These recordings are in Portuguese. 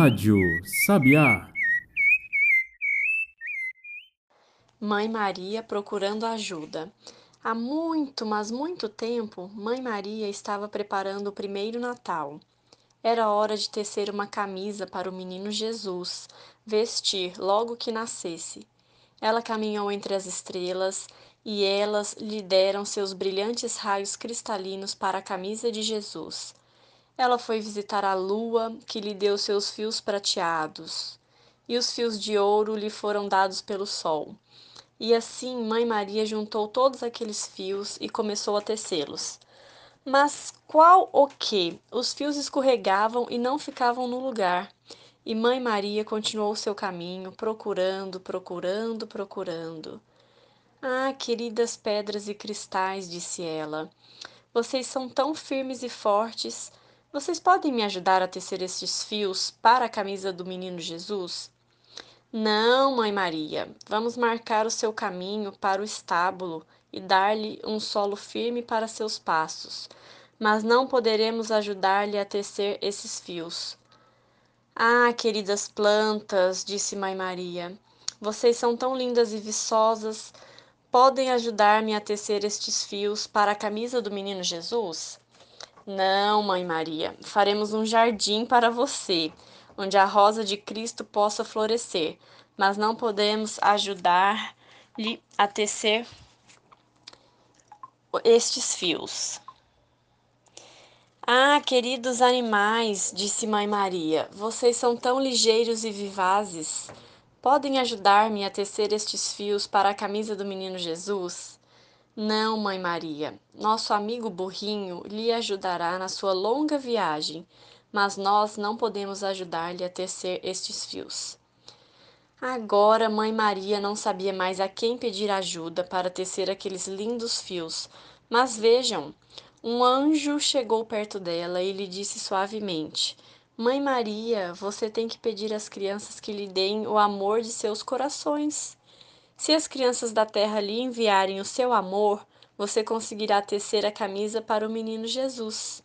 Rádio Sabiá. Mãe Maria procurando ajuda. Há muito, mas muito tempo, Mãe Maria estava preparando o primeiro Natal. Era hora de tecer uma camisa para o menino Jesus vestir logo que nascesse. Ela caminhou entre as estrelas e elas lhe deram seus brilhantes raios cristalinos para a camisa de Jesus. Ela foi visitar a lua, que lhe deu seus fios prateados, e os fios de ouro lhe foram dados pelo sol. E assim Mãe Maria juntou todos aqueles fios e começou a tecê-los. Mas qual o que? Os fios escorregavam e não ficavam no lugar. E Mãe Maria continuou seu caminho, procurando, procurando, procurando. Ah, queridas pedras e cristais, disse ela, vocês são tão firmes e fortes vocês podem me ajudar a tecer estes fios para a camisa do menino Jesus? Não, mãe Maria, vamos marcar o seu caminho para o estábulo e dar-lhe um solo firme para seus passos, mas não poderemos ajudar-lhe a tecer esses fios. Ah, queridas plantas, disse Mãe Maria, vocês são tão lindas e viçosas, podem ajudar-me a tecer estes fios para a camisa do menino Jesus? Não, Mãe Maria, faremos um jardim para você, onde a rosa de Cristo possa florescer, mas não podemos ajudar-lhe a tecer estes fios. Ah, queridos animais, disse Mãe Maria, vocês são tão ligeiros e vivazes. Podem ajudar-me a tecer estes fios para a camisa do menino Jesus? Não, Mãe Maria, nosso amigo burrinho lhe ajudará na sua longa viagem, mas nós não podemos ajudar-lhe a tecer estes fios. Agora, Mãe Maria não sabia mais a quem pedir ajuda para tecer aqueles lindos fios, mas vejam, um anjo chegou perto dela e lhe disse suavemente: Mãe Maria, você tem que pedir às crianças que lhe deem o amor de seus corações. Se as crianças da terra lhe enviarem o seu amor, você conseguirá tecer a camisa para o menino Jesus.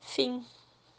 Fim.